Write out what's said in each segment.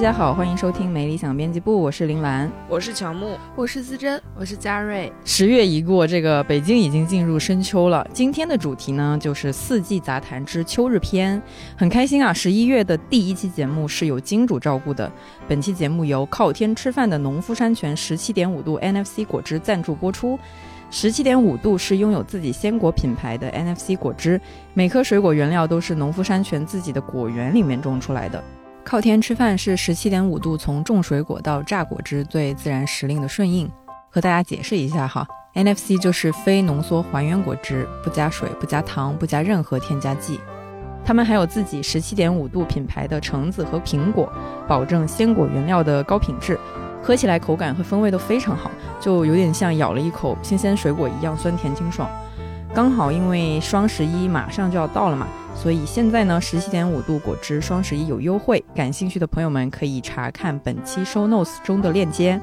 大家好，欢迎收听没理想编辑部，我是林兰，我是乔木，我是思珍，我是嘉瑞。十月一过，这个北京已经进入深秋了。今天的主题呢，就是四季杂谈之秋日篇。很开心啊，十一月的第一期节目是有金主照顾的。本期节目由靠天吃饭的农夫山泉十七点五度 NFC 果汁赞助播出。十七点五度是拥有自己鲜果品牌的 NFC 果汁，每颗水果原料都是农夫山泉自己的果园里面种出来的。靠天吃饭是十七点五度从种水果到榨果汁最自然时令的顺应。和大家解释一下哈，NFC 就是非浓缩还原果汁，不加水、不加糖、不加任何添加剂。他们还有自己十七点五度品牌的橙子和苹果，保证鲜果原料的高品质，喝起来口感和风味都非常好，就有点像咬了一口新鲜水果一样酸甜清爽。刚好因为双十一马上就要到了嘛，所以现在呢，十七点五度果汁双十一有优惠，感兴趣的朋友们可以查看本期 show notes 中的链接。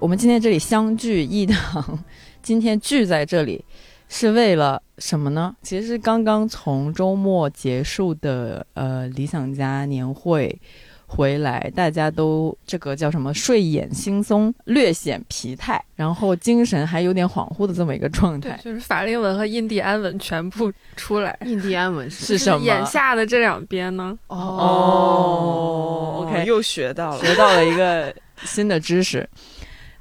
我们今天这里相聚一堂，今天聚在这里。是为了什么呢？其实刚刚从周末结束的呃理想家年会回来，大家都这个叫什么睡眼惺忪，略显疲态，然后精神还有点恍惚的这么一个状态。就是法令纹和印第安纹全部出来。印第安纹是 什么？眼下的这两边呢？哦，OK，又学到了，学到了一个新的知识。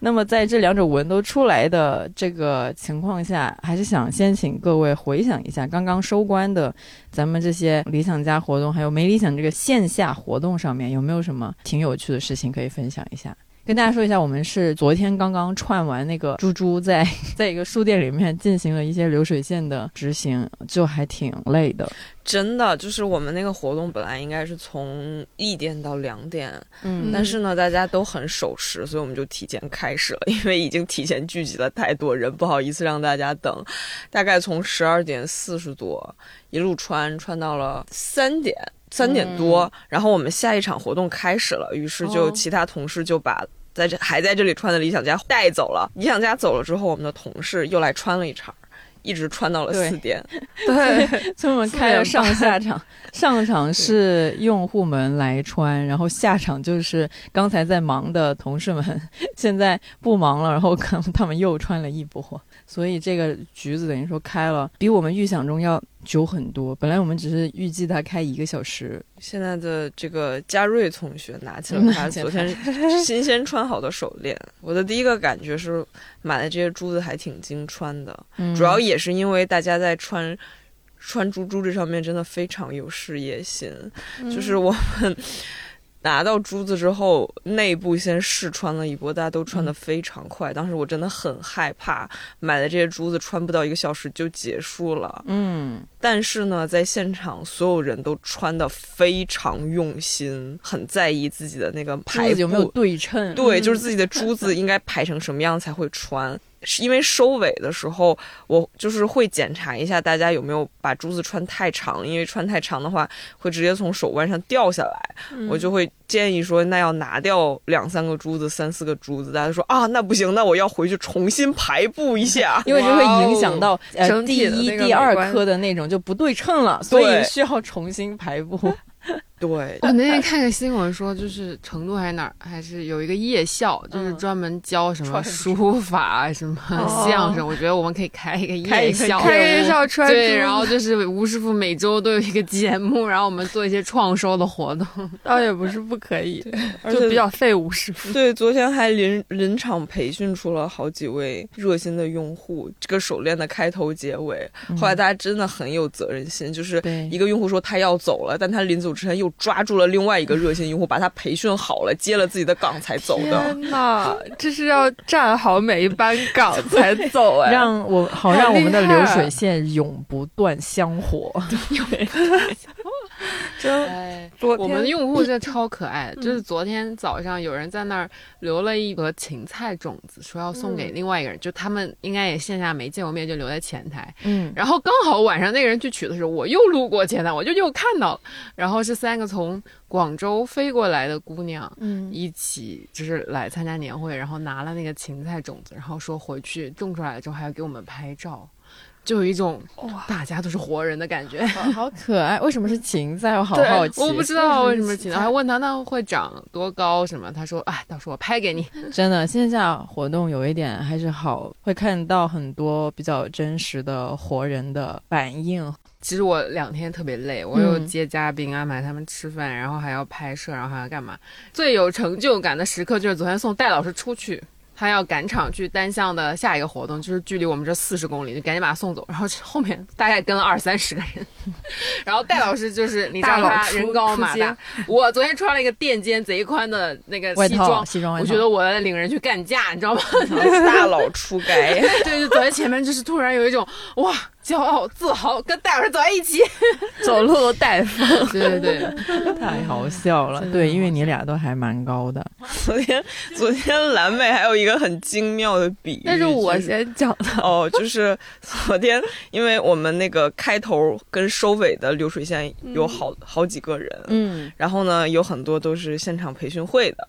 那么在这两种文都出来的这个情况下，还是想先请各位回想一下刚刚收官的咱们这些理想家活动，还有没理想这个线下活动上面有没有什么挺有趣的事情可以分享一下？跟大家说一下，我们是昨天刚刚串完那个猪猪在 在一个书店里面进行了一些流水线的执行，就还挺累的。真的，就是我们那个活动本来应该是从一点到两点，嗯，但是呢，大家都很守时，所以我们就提前开始了，因为已经提前聚集了太多人，不好意思让大家等。大概从十二点四十多一路穿穿到了三点。三点多，然后我们下一场活动开始了，于是就其他同事就把在这还在这里穿的理想家带走了。理想家走了之后，我们的同事又来穿了一场，一直穿到了四点。对，所以我们开了上下场，上场是用户们来穿，然后下场就是刚才在忙的同事们，现在不忙了，然后可能他们又穿了一波。所以这个局子等于说开了，比我们预想中要久很多。本来我们只是预计他开一个小时，现在的这个嘉瑞同学拿起了他昨天 新鲜穿好的手链。我的第一个感觉是，买的这些珠子还挺经穿的，主要也是因为大家在穿穿珠珠这上面真的非常有事业心，就是我们。拿到珠子之后，内部先试穿了一波，大家都穿的非常快。当时我真的很害怕，买的这些珠子穿不到一个小时就结束了。嗯，但是呢，在现场所有人都穿的非常用心，很在意自己的那个排有没有对称。对，就是自己的珠子应该排成什么样才会穿。是因为收尾的时候，我就是会检查一下大家有没有把珠子穿太长，因为穿太长的话会直接从手腕上掉下来。我就会建议说，那要拿掉两三个珠子、三四个珠子。大家说啊，那不行，那我要回去重新排布一下，因为就会影响到呃第一、第二颗的那种就不对称了，所以需要重新排布。对，我那天看个新闻说，就是成都还是哪儿，还是有一个夜校，就是专门教什么书法、什么相声。我觉得我们可以开一个夜校，开个夜校穿对，然后就是吴师傅每周都有一个节目，然后我们做一些创收的活动，倒也不是不可以，就比较费吴师傅。对，昨天还临临场培训出了好几位热心的用户，这个手链的开头结尾。后来大家真的很有责任心，就是一个用户说他要走了，但他临走之前又。抓住了另外一个热心用户，把他培训好了，接了自己的岗才走的。天哪，这是要站好每一班岗才走哎，让我好让我们的流水线永不断香火。真，昨我们的用户真的超可爱，就是昨天早上有人在那儿留了一盒芹菜种子，说要送给另外一个人，就他们应该也线下没见过面，就留在前台。嗯，然后刚好晚上那个人去取的时候，我又路过前台，我就又看到了，然后是三个从广州飞过来的姑娘，嗯。一起就是来参加年会，然后拿了那个芹菜种子，然后说回去种出来了之后还要给我们拍照，就有一种哇，大家都是活人的感觉。好好可爱。为什么是芹菜？我好好奇。我不知道为什么是芹菜，还问他那会长多高什么，他说啊，到时候我拍给你。真的，线下活动有一点还是好，会看到很多比较真实的活人的反应。其实我两天特别累，我有嗯接嘉宾，安排他们吃饭，然后还要拍摄，然后还要干嘛？最有成就感的时刻就是昨天送戴老师出去。他要赶场去单向的下一个活动，就是距离我们这四十公里，就赶紧把他送走。然后后面大概跟了二三十个人，然后戴老师就是你知道他人高马大，我昨天穿了一个垫肩贼宽的那个，西装，西装外套。我觉得我在领人去干架，你知道吗？大佬出街，对，就走在前面，就是突然有一种哇，骄傲、自豪，跟戴老师走在一起。走路都带风，对对对，太好笑了。对，因为你俩都还蛮高的。昨天昨天蓝妹还有一个很精妙的比喻，那是我先讲的。哦，就是昨天，因为我们那个开头跟收尾的流水线有好、好几个人，嗯，然后呢，有很多都是现场培训会的。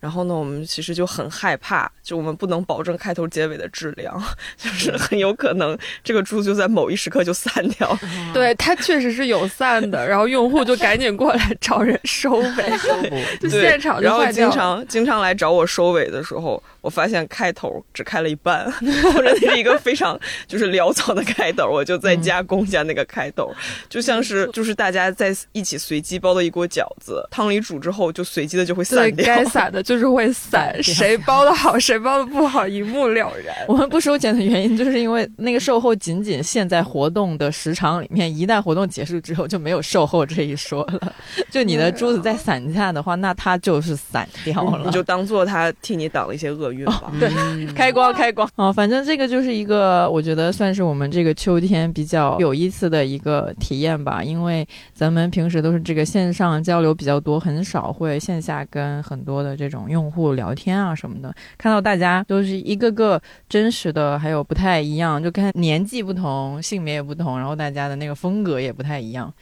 然后呢，我们其实就很害怕，就我们不能保证开头结尾的质量，就是很有可能这个猪就在某一时刻就散掉了。对，它确实是有散的，然后用户就赶紧过来 找人收尾，就现场就然后经。常经常来找我收尾的时候，我发现开头只开了一半，或者那是一个非常就是潦草的开头，我就再加工一下那个开头，就像是就是大家在一起随机包的一锅饺子，汤里煮之后就随机的就会对散，掉。该 散的就是会散，谁包的好，谁包的不好，一目了然。我们不收钱的原因，就是因为那个售后仅仅限在活动的时长里面，一旦活动结束之后就没有售后这一说了。就你的珠子再散下的话，那它就是散掉了。你就当做它替你挡了一些厄运吧。对嗯开光开光哦，反正这个就是一个我觉得算是我们这个秋天比较有意思的一个体验吧，因为咱们平时都是这个线上交流比较多，很少会线下跟很多的这种用户聊天啊什么的。看到大家都是一个个真实的，还有不太一样，就看年纪不同、性别也不同，然后大家的那个风格也不太一样。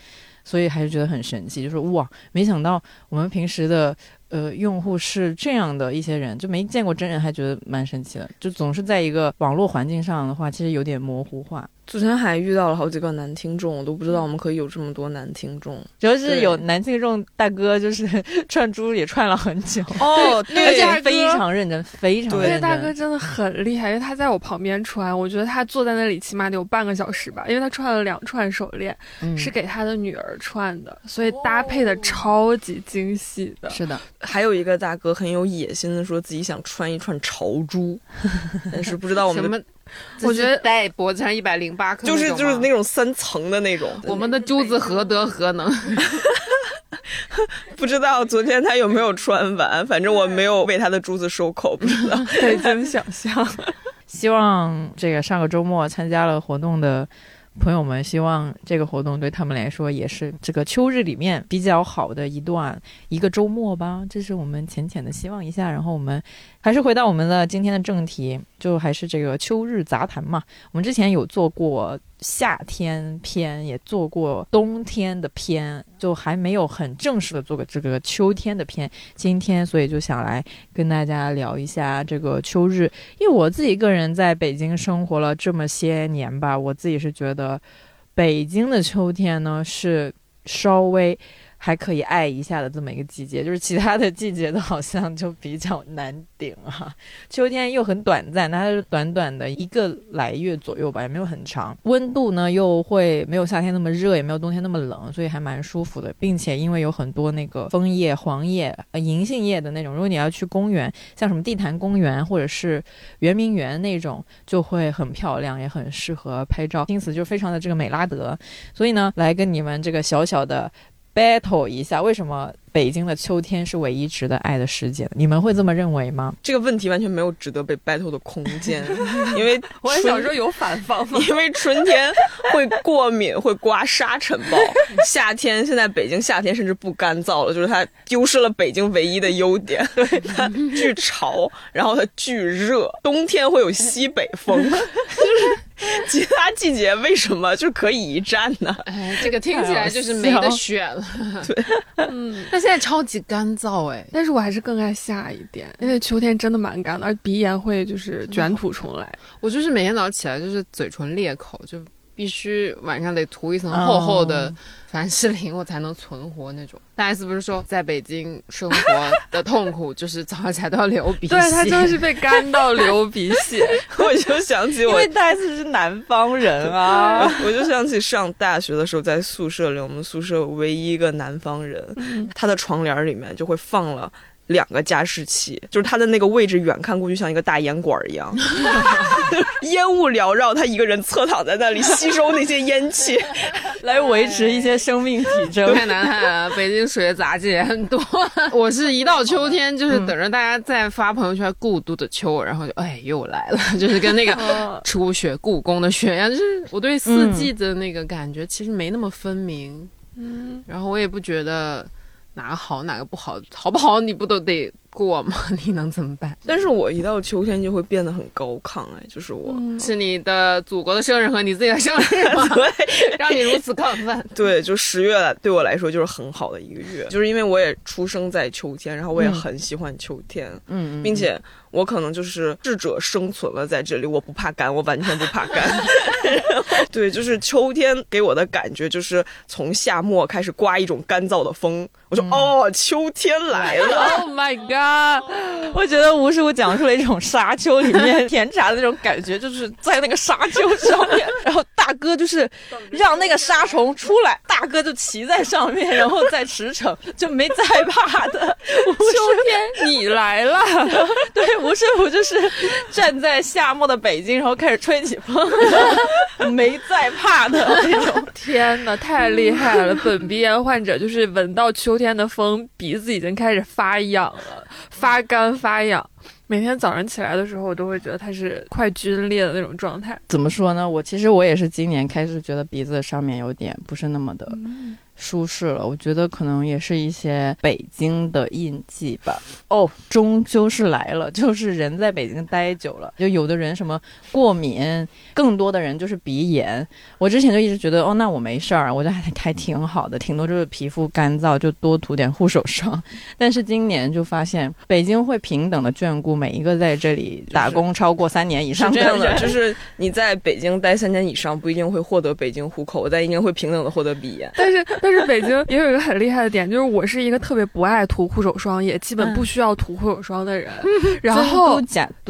所以还是觉得很神奇，就是哇，没想到我们平时的呃用户是这样的一些人，就没见过真人，还觉得蛮神奇的。就总是在一个网络环境上的话，其实有点模糊化。昨天还遇到了好几个男听众，我都不知道我们可以有这么多男听众。主要是有男听众大哥，就是 串珠也串了很久，哦，而 对且非常认真，非常对认真。那大哥真的很厉害，因为他在我旁边穿，我觉得他坐在那里起码得有半个小时吧，因为他串了两串手链，嗯是给他的女儿串的，所以搭配的超级精细的。是的，还有一个大哥很有野心的说自己想穿一串朝珠，但是不知道我们？我觉得戴脖子上一百零八颗，就是就是那种三层的那种。我们的珠子何德何能？不知道昨天他有没有穿完，反正我没有为他的珠子收口，不知道。可以真想象，希望这个上个周末参加了活动的朋友们，希望这个活动对他们来说也是这个秋日里面比较好的一段一个周末吧。这是我们浅浅的希望一下。然后我们还是回到我们的今天的正题，就还是这个秋日杂谈嘛。我们之前有做过夏天篇，也做过冬天的篇，就还没有很正式的做个这个秋天的篇。今天所以就想来跟大家聊一下这个秋日，因为我自己个人在北京生活了这么些年吧，我自己是觉得北京的秋天呢是稍微还可以爱一下的这么一个季节，就是其他的季节都好像就比较难顶啊。秋天又很短暂，它是短短的一个来月左右吧，也没有很长。温度呢又会没有夏天那么热，也没有冬天那么冷，所以还蛮舒服的。并且因为有很多那个枫叶、黄叶、银杏叶的那种，如果你要去公园，像什么地坛公园或者是圆明园那种，就会很漂亮，也很适合拍照，因此就非常的这个美拉德。所以呢，来跟你们这个小小的。Battle 一下，为什么北京的秋天是唯一值得爱的时节？你们会这么认为吗？这个问题完全没有值得被 battle 的空间，因为我也想说有反方吗？因为春天会过敏，会刮沙尘暴；夏天现在北京夏天甚至不干燥了，就是它丢失了北京唯一的优点，对它巨潮，然后它巨热，冬天会有西北风，就是。其他季节为什么就可以一战呢？哎，这个听起来就是没得选了。对，嗯，但现在超级干燥哎，但是我还是更爱夏一点，因为秋天真的蛮干的，而鼻炎会就是卷土重来。我就是每天早上起来就是嘴唇裂口就。必须晚上得涂一层厚厚的凡士林，我才能存活那种。大 S 不是说在北京生活的痛苦 就是早上起来都要流鼻血，对他就是被干到流鼻血。我就想起我，因为大 S 是南方人啊，我就想起上大学的时候在宿舍里，我们宿舍唯一一个南方人，他的床帘里面就会放了。两个加湿器，就是它的那个位置，远看过去像一个大烟管一样，烟雾缭绕，他一个人侧躺在那里吸收那些烟气，来维持一些生命体征。太难看了，北京水的杂技也很多。我是一到秋天，就是等着大家在发朋友圈“故都的秋”，然后就哎又来了，就是跟那个初雪故宫的雪一样，就是我对四季的那个感觉其实没那么分明。嗯，然后我也不觉得。哪个好哪个不好，好不好你不都得过吗？你能怎么办？但是我一到秋天就会变得很高亢哎，就是我是你的祖国的生日和你自己的生日吗？对，让你如此亢奋。对，就十月对我来说就是很好的一个月，就是因为我也出生在秋天，然后我也很喜欢秋天，嗯，并且。我可能就是适者生存了在这里，我不怕干，我完全不怕干。对，就是秋天给我的感觉就是从夏末开始刮一种干燥的风，我说哦，秋天来了。Oh my god！啊我觉得吴师傅讲出了一种沙丘里面甜茶的那种感觉，就是在那个沙丘上面，然后大哥就是让那个沙虫出来，大哥就骑在上面，然后再驰骋，就没再怕的。秋天你来了，对。吴师傅就是站在夏末的北京，然后开始吹起风，没再怕的那种。天哪，太厉害了！本 鼻炎患者就是闻到秋天的风，鼻子已经开始发痒了，发干发痒。每天早上起来的时候，我都会觉得它是快皲裂的那种状态。怎么说呢？我其实我也是今年开始觉得鼻子上面有点不是那么的。舒适了，我觉得可能也是一些北京的印记吧。哦，终究是来了，就是人在北京待久了，就有的人什么过敏，更多的人就是鼻炎。我之前就一直觉得，哦，那我没事儿，我觉得还还挺好的，挺多就是皮肤干燥，就多涂点护手霜。但是今年就发现，北京会平等的眷顾每一个在这里打工超过三年以上的人。就是你在北京待三年以上，不一定会获得北京户口，但一定会平等的获得鼻炎。但是。但是北京也有一个很厉害的点，就是我是一个特别不爱涂护手霜，也基本不需要涂护手霜的人。然后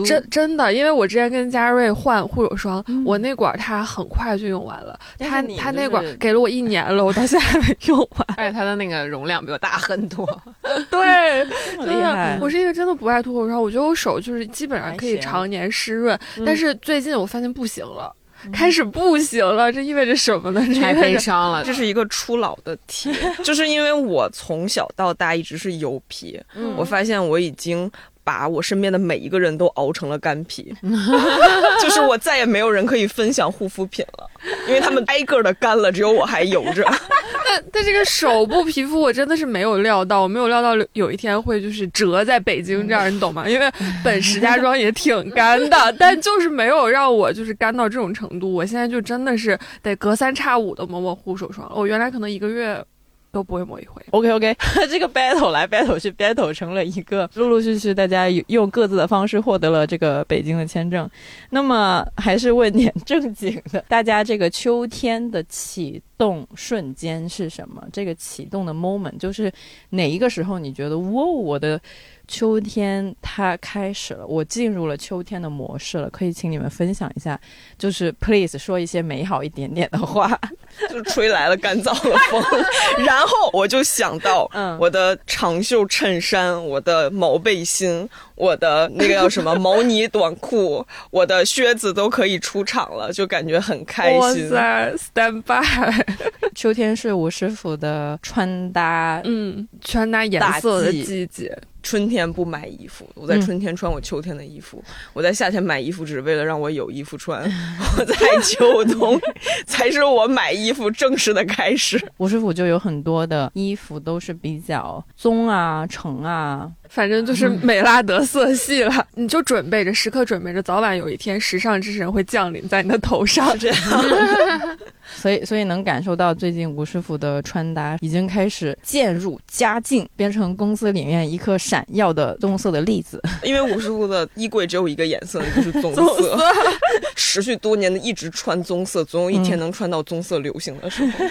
真真的，因为我之前跟嘉瑞换护手霜，我那管他很快就用完了。他他那管给了我一年了，我到现在还没用完。而且他的那个容量比我大很多。对，真的。我是一个真的不爱涂护手霜，我觉得我手就是基本上可以常年湿润。但是最近我发现不行了。开始不行了，这意味着什么呢？太悲伤了，这是一个初老的题，就是因为我从小到大一直是油皮，我发现我已经把我身边的每一个人都熬成了干皮，就是我再也没有人可以分享护肤品了，因为他们挨个的干了，只有我还油着。但但这个手部皮肤我真的是没有料到，我没有料到有一天会就是折在北京这样，你懂吗？因为本石家庄也挺干的，但就是没有让我就是干到这种程度。我现在就真的是得隔三差五的抹抹护手霜。我原来可能一个月。都不会抹一回。OK OK，这个 battle 来 battle 去 battle 成了一个陆陆续续，大家用各自的方式获得了这个北京的签证。那么还是问点正经的，大家这个秋天的启动瞬间是什么？这个启动的 moment 就是哪一个时候？你觉得哇，我的。秋天它开始了，我进入了秋天的模式了。可以请你们分享一下，就是 please 说一些美好一点点的话。就吹来了干燥的风，然后我就想到，嗯我的长袖衬衫，我的毛背心，我的那个叫什么毛呢短裤，我的靴子都可以出场了，就感觉很开心。哇塞，stand by！秋天是吴师傅的穿搭，嗯，穿搭颜色的季节。春天不买衣服，我在春天穿我秋天的衣服；我在夏天买衣服，只是为了让我有衣服穿。我在秋冬 才是我买衣服正式的开始。吴师傅就有很多的衣服都是比较棕啊、橙啊。反正就是美拉德色系了，你就准备着，时刻准备着，早晚有一天时尚之神会降临在你的头上。这样，所以所以能感受到最近吴师傅的穿搭已经开始渐入佳境，变成公司里面一颗闪耀的棕色的粒子。因为吴师傅的衣柜只有一个颜色，就是棕色。持续多年的一直穿棕色，总有一天能穿到棕色流行的时候。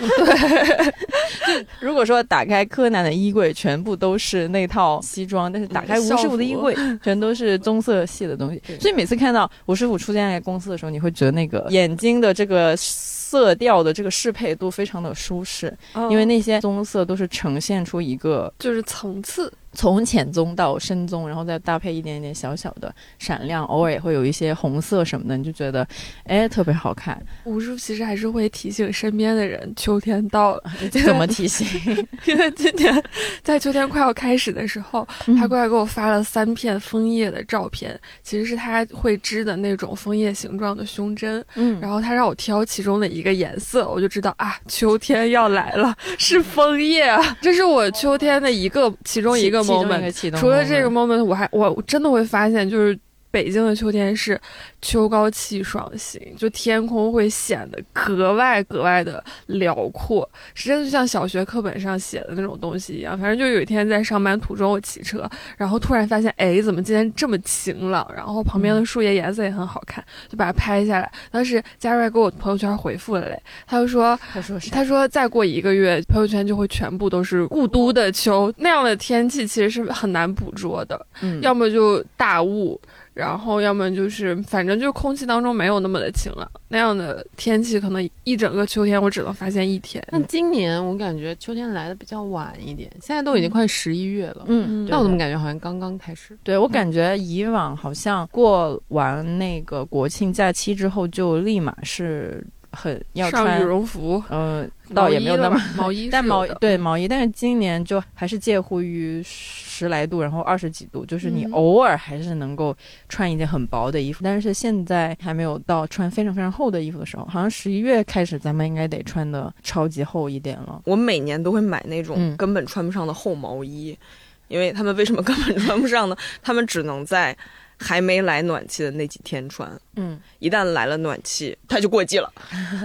对，如果说打开柯南的衣柜，全部都是那套西装。但是打开吴师傅的衣柜，全都是棕色系的东西，所以每次看到吴师傅出现在公司的时候，你会觉得那个眼睛的这个色调的这个适配度非常的舒适，因为那些棕色都是呈现出一个就是层次。从浅棕到深棕，然后再搭配一点点小小的闪亮，偶尔也会有一些红色什么的，你就觉得，哎，特别好看。吴叔其实还是会提醒身边的人，秋天到了。怎么提醒？因为今年在秋天快要开始的时候，他过来给我发了三片枫叶的照片，其实是他会织的那种枫叶形状的胸针。嗯，然后他让我挑其中的一个颜色，我就知道啊，秋天要来了，是枫叶啊！这是我秋天的一个其中一个。moment，除了这个 moment，我还我真的会发现，就是北京的秋天是。秋高气爽型，就天空会显得格外格外的辽阔，是真的就像小学课本上写的那种东西一样。反正就有一天在上班途中，我骑车，然后突然发现，哎，怎么今天这么晴朗？然后旁边的树叶颜色也很好看，就把它拍下来。当时佳瑞给我朋友圈回复了嘞，他就说，他说他说再过一个月，朋友圈就会全部都是故都的秋，那样的天气其实是很难捕捉的，嗯，要么就大雾。然后要么就是，反正就空气当中没有那么的晴朗，那样的天气可能一整个秋天我只能发现一天。那今年我感觉秋天来的比较晚一点，现在都已经快十一月了。嗯，但我怎么感觉好像刚刚开始？对我感觉以往好像过完那个国庆假期之后就立马是很要穿羽绒服，嗯，倒也没有那么毛衣，但毛对毛衣，但是今年就还是介乎于。十来度，然后二十几度，就是你偶尔还是能够穿一件很薄的衣服，但是现在还没有到穿非常非常厚的衣服的时候。好像十一月开始，咱们应该得穿的超级厚一点了。我每年都会买那种根本穿不上的厚毛衣，因为他们为什么根本穿不上呢？他们只能在还没来暖气的那几天穿。嗯，一旦来了暖气，它就过季了。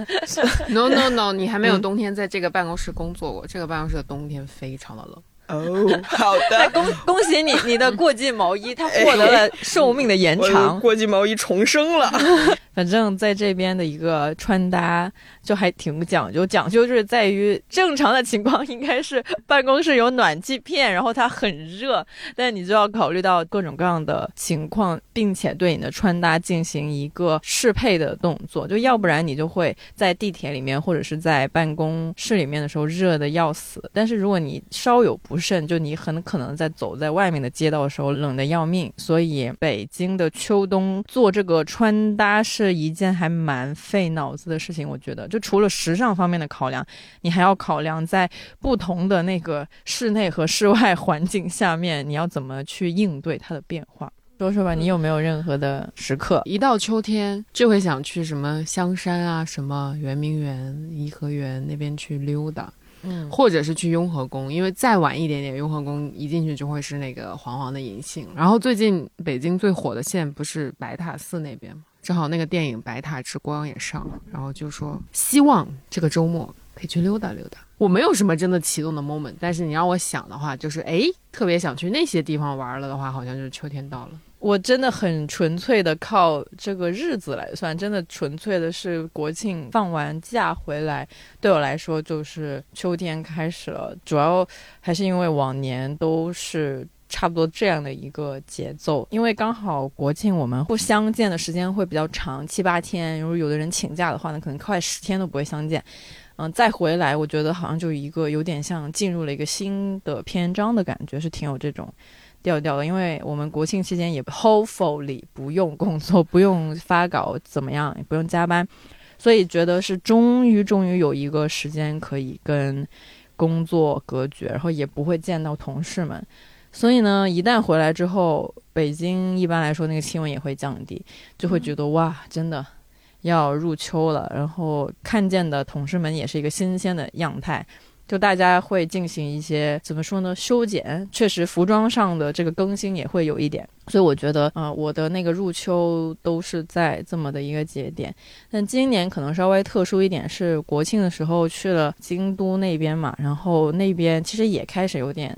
No No No，你还没有冬天在这个办公室工作过，这个办公室的冬天非常的冷。哦，好的，恭恭喜你，你的过季毛衣 它获得了寿命的延长，过季毛衣重生了。反正在这边的一个穿搭就还挺讲究，讲究就是在于正常的情况应该是办公室有暖气片，然后它很热，但你就要考虑到各种各样的情况，并且对你的穿搭进行一个适配的动作，就要不然你就会在地铁里面或者是在办公室里面的时候热的要死，但是如果你稍有不慎，就你很可能在走在外面的街道的时候冷得要命。所以北京的秋冬做这个穿搭。是一件还蛮费脑子的事情，我觉得，就除了时尚方面的考量，你还要考量在不同的那个室内和室外环境下面，你要怎么去应对它的变化。说说吧，你有没有任何的时刻，一到秋天就会想去什么香山啊、什么圆明园、颐和园那边去溜达，嗯，或者是去雍和宫，因为再晚一点点，雍和宫一进去就会是那个黄黄的银杏。然后最近北京最火的线不是白塔寺那边吗？正好那个电影《白塔之光》也上了，然后就说希望这个周末可以去溜达溜达。我没有什么真的启动的 moment，但是你让我想的话，就是哎，特别想去那些地方玩了的话，好像就是秋天到了。我真的很纯粹的靠这个日子来算，真的纯粹的是国庆放完假回来，对我来说就是秋天开始了。主要还是因为往年都是。差不多这样的一个节奏，因为刚好国庆我们不相见的时间会比较长，七八天。如果有的人请假的话呢，可能快十天都不会相见。嗯，再回来，我觉得好像就一个有点像进入了一个新的篇章的感觉，是挺有这种调调了。因为我们国庆期间也 hopefully 不用工作，不用发稿，怎么样，也不用加班。所以觉得是终于终于有一个时间可以跟工作隔绝，然后也不会见到同事们。所以呢，一旦回来之后，北京一般来说那个气温也会降低，就会觉得哇，真的要入秋了。然后看见的同事们也是一个新鲜的样态，就大家会进行一些怎么说呢，修剪。确实，服装上的这个更新也会有一点。所以我觉得，啊，我的那个入秋都是在这么的一个节点。但今年可能稍微特殊一点，是国庆的时候去了京都那边嘛，然后那边其实也开始有点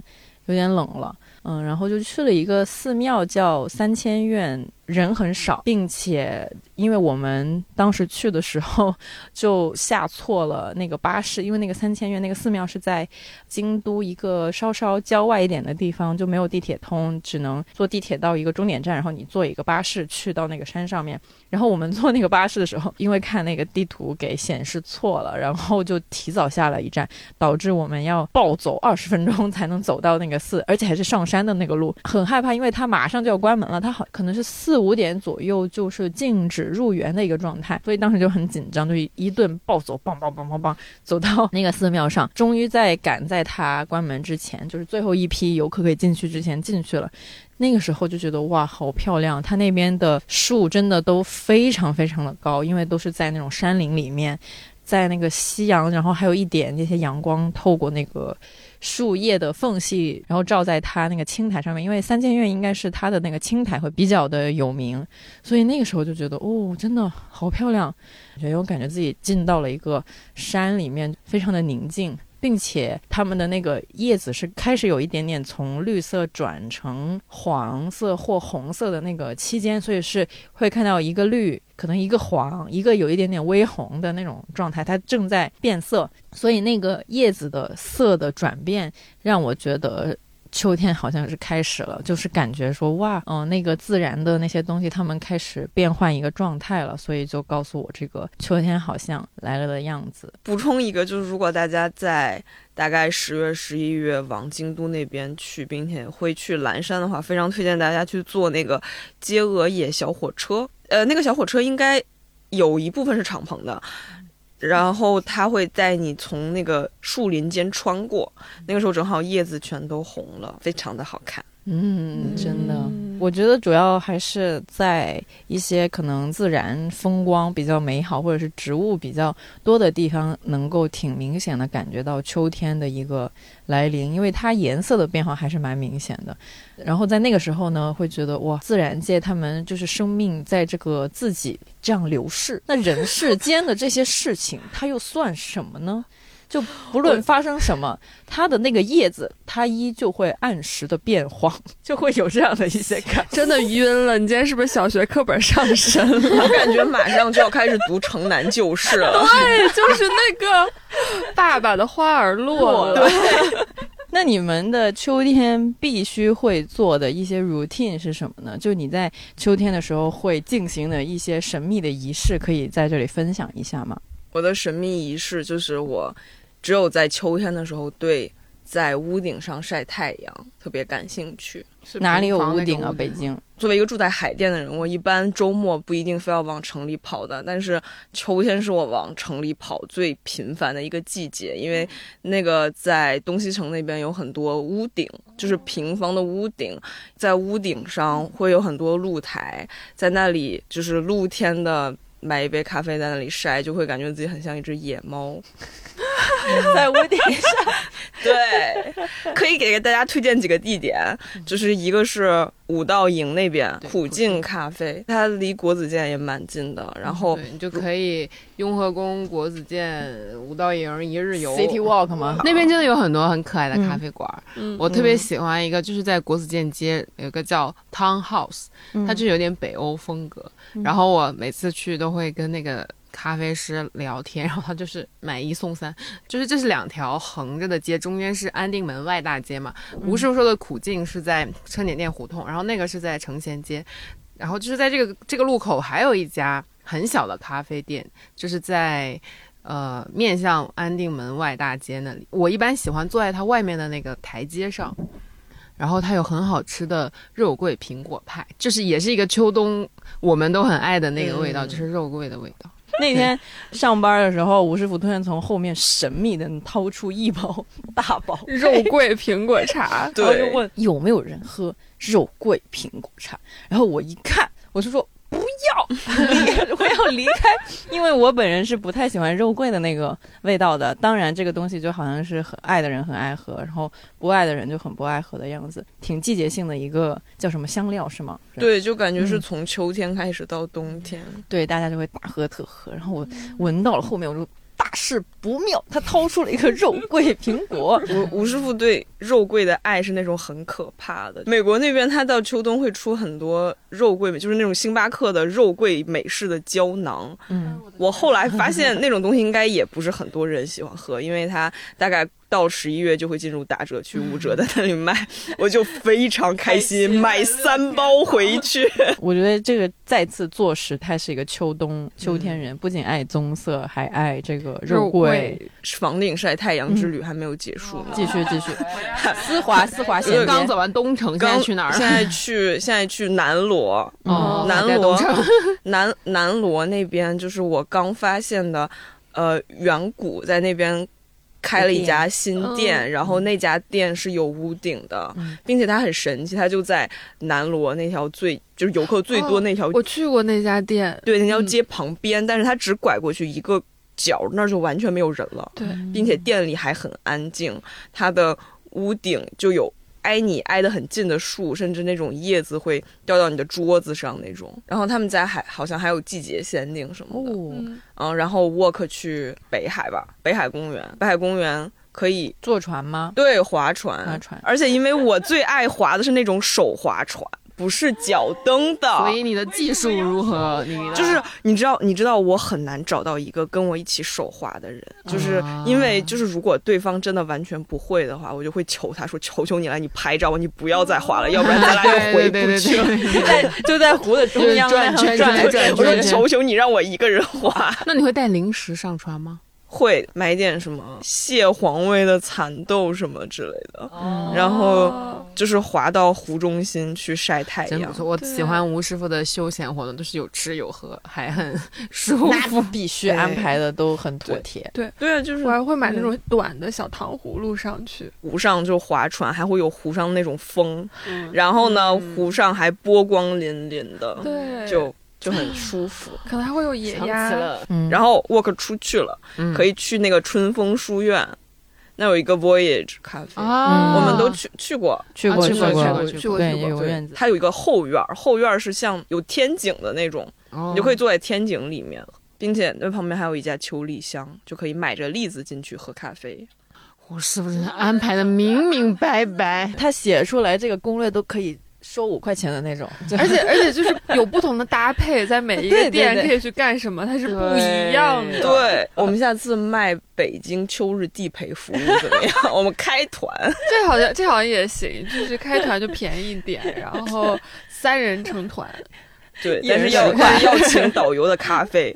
有点冷了。嗯，然后就去了一个寺庙，叫三千院。人很少，并且因为我们当时去的时候 就下错了那个巴士，因为那个三千院那个寺庙是在京都一个稍稍郊外一点的地方，就没有地铁通，只能坐地铁到一个终点站，然后你坐一个巴士去到那个山上面。然后我们坐那个巴士的时候，因为看那个地图给显示错了，然后就提早下了一站，导致我们要暴走二十分钟 才能走到那个寺，而且还是上山的那个路，很害怕，因为它马上就要关门了，它好可能是四。四五点左右就是禁止入园的一个状态，所以当时就很紧张，就一顿暴走，棒棒棒棒棒，走到 那个寺庙上，终于在赶在它关门之前，就是最后一批游客可以进去之前进去了。那个时候就觉得哇，好漂亮！它那边的树真的都非常非常的高，因为都是在那种山林里面，在那个夕阳，然后还有一点那些阳光透过那个。树叶的缝隙，然后照在它那个青苔上面，因为三间院应该是它的那个青苔会比较的有名，所以那个时候就觉得哦，真的好漂亮，感觉我感觉自己进到了一个山里面，非常的宁静。并且它们的那个叶子是开始有一点点从绿色转成黄色或红色的那个期间，所以是会看到一个绿，可能一个黄，一个有一点点微红的那种状态，它正在变色，所以那个叶子的色的转变让我觉得。秋天好像是开始了，就是感觉说哇，嗯，那个自然的那些东西，它们开始变换一个状态了，所以就告诉我这个秋天好像来了的样子。补充一个，就是如果大家在大概十月、十一月往京都那边去，并且会去蓝山的话，非常推荐大家去坐那个接鹅野小火车。呃，那个小火车应该有一部分是敞篷的。然后它会带你从那个树林间穿过，那个时候正好叶子全都红了，非常的好看。嗯，真的，我觉得主要还是在一些可能自然风光比较美好，或者是植物比较多的地方，能够挺明显的感觉到秋天的一个来临，因为它颜色的变化还是蛮明显的。然后在那个时候呢，会觉得哇，自然界他们就是生命在这个自己这样流逝，那人世间的这些事情，它又算什么呢？就不论发生什么，它的那个叶子，它依旧会按时的变黄，就会有这样的一些感。真的晕了，你今天是不是小学课本上身了？我感觉马上就要开始读《城南旧事》了。对，就是那个爸爸的花儿落了。那你们的秋天必须会做的一些 routine 是什么呢？就你在秋天的时候会进行的一些神秘的仪式，可以在这里分享一下吗？我的神秘仪式就是我，只有在秋天的时候对在屋顶上晒太阳特别感兴趣。哪里有屋顶啊？北京。作为一个住在海淀的人，我一般周末不一定非要往城里跑的，但是秋天是我往城里跑最频繁的一个季节，因为那个在东西城那边有很多屋顶，就是平房的屋顶，在屋顶上会有很多露台，在那里就是露天的。买一杯咖啡在那里晒，就会感觉自己很像一只野猫，在屋顶上。对，可以给大家推荐几个地点，就是一个是五道营那边苦境咖啡，它离国子监也蛮近的。然后你就可以雍和宫、国子监、五道营一日游，City Walk 吗？那边真的有很多很可爱的咖啡馆。我特别喜欢一个，就是在国子监街有个叫 Town House，它就有点北欧风格。然后我每次去都会跟那个咖啡师聊天，然后他就是买一送三，就是这是两条横着的街，中间是安定门外大街嘛。吴师傅说的苦境是在车碾店胡同，然后那个是在成贤街，然后就是在这个这个路口还有一家很小的咖啡店，就是在呃面向安定门外大街那里。我一般喜欢坐在它外面的那个台阶上。然后它有很好吃的肉桂苹果派，就是也是一个秋冬我们都很爱的那个味道，就是肉桂的味道。那天上班的时候，吴师傅突然从后面神秘的掏出一包大包 肉桂苹果茶，然后就问有没有人喝肉桂苹果茶。然后我一看，我就说。不要，我要离开，因为我本人是不太喜欢肉桂的那个味道的。当然，这个东西就好像是很爱的人很爱喝，然后不爱的人就很不爱喝的样子。挺季节性的一个叫什么香料是吗？对，就感觉是从秋天开始到冬天，对，大家就会大喝特喝。然后我闻到了后面，我就。大事不妙，他掏出了一个肉桂苹果。吴吴师傅对肉桂的爱是那种很可怕的。美国那边，他到秋冬会出很多肉桂，就是那种星巴克的肉桂美式的胶囊。嗯，我后来发现那种东西应该也不是很多人喜欢喝，因为它大概。到十一月就会进入打折区，五折在那里卖，我就非常开心，买三包回去。我觉得这个再次坐实他是一个秋冬秋天人，不仅爱棕色，还爱这个肉桂。房顶晒太阳之旅还没有结束呢，继续继续。丝滑丝滑，现刚走完东城，现在去哪儿？现在去现在去南锣，南锣南南锣那边就是我刚发现的，呃，远古在那边。开了一家新店，然后那家店是有屋顶的，并且它很神奇，它就在南锣那条最就是游客最多那条。我去过那家店，对那条街旁边，但是它只拐过去一个角，那儿就完全没有人了。对，并且店里还很安静，它的屋顶就有。挨你挨得很近的树，甚至那种叶子会掉到你的桌子上那种。然后他们家还好像还有季节限定什么的。嗯，然后 walk 去北海吧，北海公园。北海公园可以坐船吗？对，划船。划船。而且因为我最爱划的是那种手划船。不是脚蹬的，所以你的技术如何？你就是你知道，你知道我很难找到一个跟我一起手滑的人，就是因为就是如果对方真的完全不会的话，我就会求他说：“求求你了，你拍照，你不要再滑了，要不然咱俩就回不去了。”在 就在湖的中央转圈转转，我说：“求求你让我一个人滑。”那你会带零食上船吗？会买点什么蟹黄味的蚕豆什么之类的，然后就是滑到湖中心去晒太阳。我喜欢吴师傅的休闲活动，都是有吃有喝，还很舒服。必须安排的都很妥帖。对。对。啊，就是我还会买那种短的小糖葫芦上去，湖上就划船，还会有湖上那种风，然后呢，湖上还波光粼粼的，对，就。就很舒服，可能还会有野鸭。然后 walk 出去了，可以去那个春风书院，那有一个 voyage 咖啡，我们都去去过，去过去过去过去过，去过院子。它有一个后院，后院是像有天井的那种，你就可以坐在天井里面，并且那旁边还有一家秋栗香，就可以买着栗子进去喝咖啡。我是不是安排的明明白白？他写出来这个攻略都可以。收五块钱的那种，而且 而且就是有不同的搭配，在每一个店可以去干什么，它是不一样的。对，我们下次卖北京秋日地陪服务怎么样？我们开团，这好像这好像也行，就是开团就便宜点，然后三人成团。对，但是要要请导游的咖啡，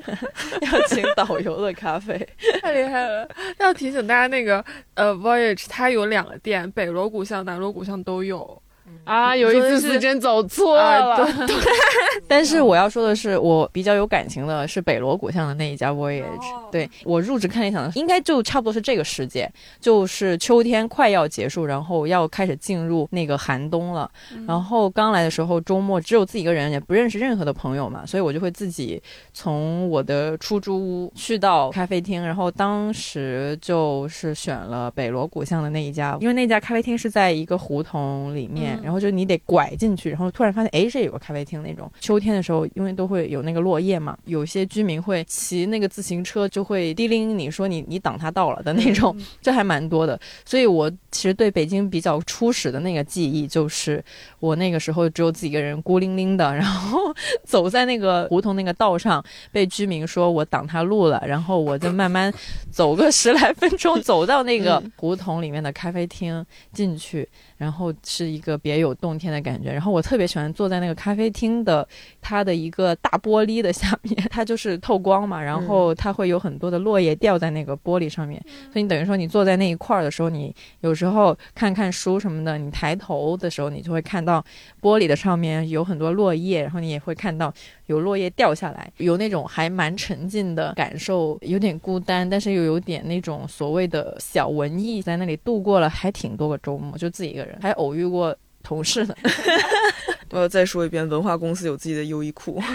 要请导游的咖啡，太厉害了。要提醒大家，那个呃，Voyage 它有两个店，北锣鼓巷、南锣鼓巷都有。啊，有一次是真走错了。对，但是我要说的是，我比较有感情的是北锣鼓巷的那一家 Voyage。对我入职看理想的，应该就差不多是这个时节，就是秋天快要结束，然后要开始进入那个寒冬了。然后刚来的时候，周末只有自己一个人，也不认识任何的朋友嘛，所以我就会自己从我的出租屋去到咖啡厅。然后当时就是选了北锣鼓巷的那一家，因为那家咖啡厅是在一个胡同里面。然后就你得拐进去，然后突然发现，哎，这有个咖啡厅那种。秋天的时候，因为都会有那个落叶嘛，有些居民会骑那个自行车，就会叮铃你说你你挡他道了的那种，这还蛮多的。所以我其实对北京比较初始的那个记忆，就是我那个时候只有自己一个人孤零零的，然后 走在那个胡同那个道上，被居民说我挡他路了，然后我就慢慢走个十来分钟，走到那个胡同里面的咖啡厅进去，然后是一个。别有洞天的感觉。然后我特别喜欢坐在那个咖啡厅的它的一个大玻璃的下面，它就是透光嘛，然后它会有很多的落叶掉在那个玻璃上面，所以你等于说你坐在那一块儿的时候，你有时候看看书什么的，你抬头的时候，你就会看到玻璃的上面有很多落叶，然后你也会看到有落叶掉下来，有那种还蛮沉浸的感受，有点孤单，但是又有点那种所谓的小文艺，在那里度过了还挺多个周末，就自己一个人，还偶遇过同事呢。我要再说一遍，文化公司有自己的优衣库。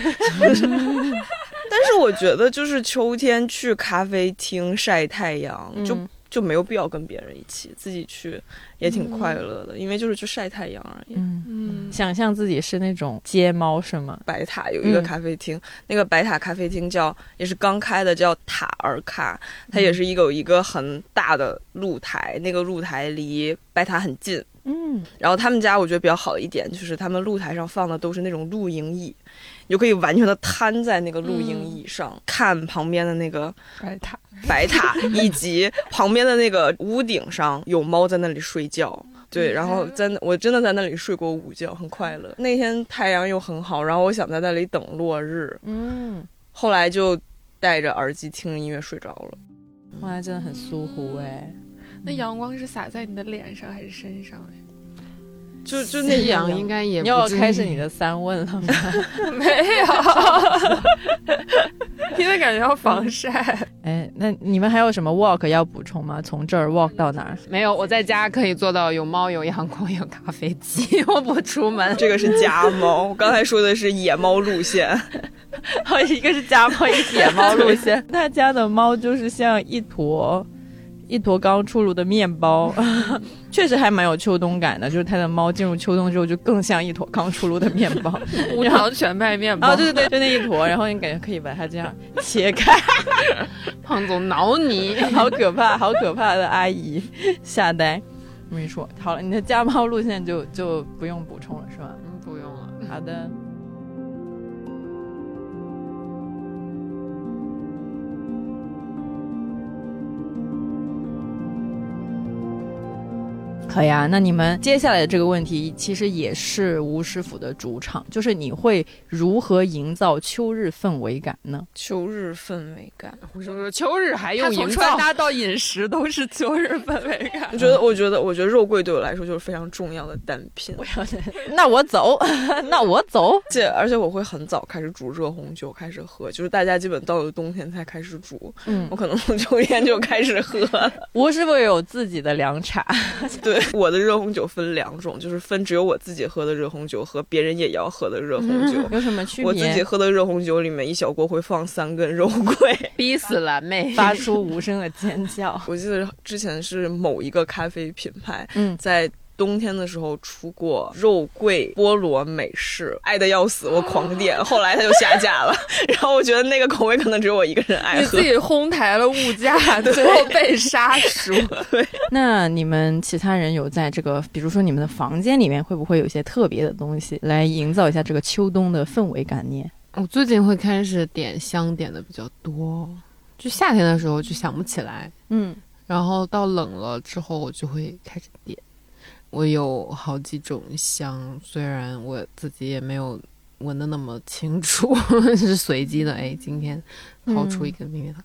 但是我觉得，就是秋天去咖啡厅晒太阳，就就没有必要跟别人一起，自己去也挺快乐的，因为就是去晒太阳而已。嗯嗯，想象自己是那种街猫是吗？白塔有一个咖啡厅，那个白塔咖啡厅叫也是刚开的，叫塔尔卡，它也是一个有一个很大的露台，那个露台离白塔很近。嗯，然后他们家我觉得比较好一点就是他们露台上放的都是那种露营椅，你就可以完全的瘫在那个露营椅上，看旁边的那个白塔，白塔 以及旁边的那个屋顶上有猫在那里睡觉。对，然后在我真的在那里睡过午觉，很快乐。那天太阳又很好，然后我想在那里等落日。嗯，后来就戴着耳机听音乐睡着了。后来，真的很舒服哎。那阳光是洒在你的脸上还是身上呀？就就那阳应该也你要开始你的三问了吗？没有，因为感觉要防晒。哎，那你们还有什么 walk 要补充吗？从这儿 walk 到哪儿？没有，我在家可以做到有猫、有阳光、有咖啡机，我不出门。这个是家猫，我刚才说的是野猫路线。好，一个是家猫，一个是野猫路线。他家的猫就是像一坨。一坨刚出炉的面包，确实还蛮有秋冬感的。就是它的猫进入秋冬之后，就更像一坨刚出炉的面包，无糖全麦面包。对对对，就那一坨。然后你感觉可以把它这样切开。胖总挠你，好可怕，好可怕的阿姨，吓呆。我跟你说，好了，你的家猫路线就就不用补充了，是吧？嗯，不用了。好的。可以啊，那你们接下来的这个问题其实也是吴师傅的主场，就是你会如何营造秋日氛围感呢？秋日氛围感，我说秋日还用营造？穿搭到饮食都是秋日氛围感。我觉得，我觉得，我觉得肉桂对我来说就是非常重要的单品。我要，那我走，那我走。且而且我会很早开始煮热红酒，开始喝，就是大家基本到了冬天才开始煮，嗯，我可能从秋天就开始喝。吴师傅有自己的凉茶，对。我的热红酒分两种，就是分只有我自己喝的热红酒和别人也要喝的热红酒。有什么区别？我自己喝的热红酒里面一小锅会放三根肉桂，逼死蓝妹，发出无声的尖叫。我记得之前是某一个咖啡品牌，嗯，在。冬天的时候出过肉桂菠萝美式，爱的要死，我狂点，后来它就下架了。然后我觉得那个口味可能只有我一个人爱喝。你自己哄抬了物价，最后被杀熟。对。那你们其他人有在这个，比如说你们的房间里面，会不会有一些特别的东西来营造一下这个秋冬的氛围感呢？我最近会开始点香点的比较多，就夏天的时候就想不起来，嗯，然后到冷了之后我就会开始点。我有好几种香，虽然我自己也没有闻的那么清楚，是随机的。哎，今天掏出一个秘密的。